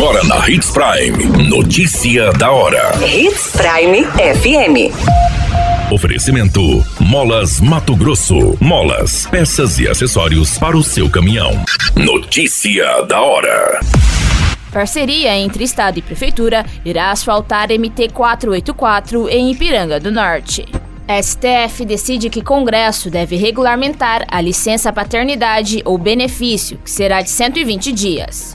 Agora na Hits Prime. Notícia da hora. Hits Prime FM. Oferecimento: Molas Mato Grosso. Molas, peças e acessórios para o seu caminhão. Notícia da hora. Parceria entre Estado e Prefeitura irá asfaltar MT-484 em Ipiranga do Norte. STF decide que Congresso deve regulamentar a licença paternidade ou benefício, que será de 120 dias.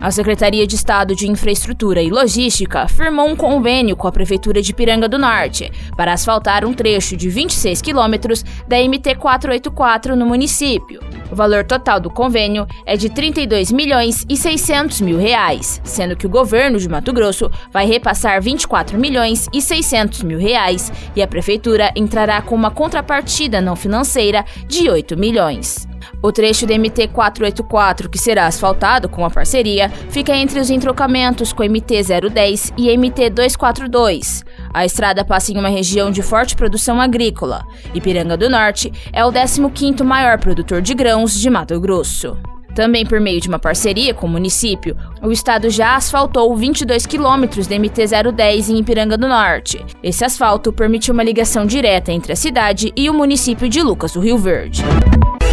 A Secretaria de Estado de Infraestrutura e Logística firmou um convênio com a Prefeitura de Piranga do Norte para asfaltar um trecho de 26 quilômetros da MT-484 no município. O valor total do convênio é de 32 milhões e 600 mil reais, sendo que o governo de Mato Grosso vai repassar 24 milhões e 600 mil reais e a Prefeitura entrará com uma contrapartida não financeira de 8 milhões. O trecho do MT-484, que será asfaltado com a parceria, fica entre os entrocamentos com MT-010 e MT-242. A estrada passa em uma região de forte produção agrícola. Ipiranga do Norte é o 15º maior produtor de grãos de Mato Grosso. Também por meio de uma parceria com o município, o estado já asfaltou 22 quilômetros da MT-010 em Ipiranga do Norte. Esse asfalto permitiu uma ligação direta entre a cidade e o município de Lucas do Rio Verde.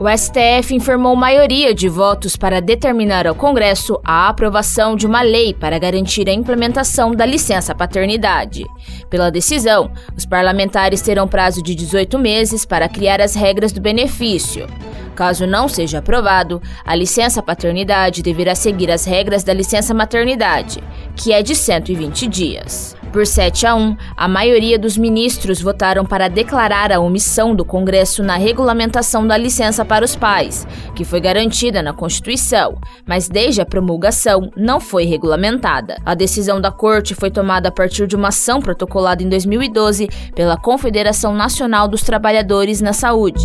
O STF informou maioria de votos para determinar ao Congresso a aprovação de uma lei para garantir a implementação da licença paternidade. Pela decisão, os parlamentares terão prazo de 18 meses para criar as regras do benefício. Caso não seja aprovado, a licença paternidade deverá seguir as regras da licença maternidade, que é de 120 dias. Por 7 a 1, a maioria dos ministros votaram para declarar a omissão do Congresso na regulamentação da licença para os pais, que foi garantida na Constituição, mas desde a promulgação não foi regulamentada. A decisão da Corte foi tomada a partir de uma ação protocolada em 2012 pela Confederação Nacional dos Trabalhadores na Saúde.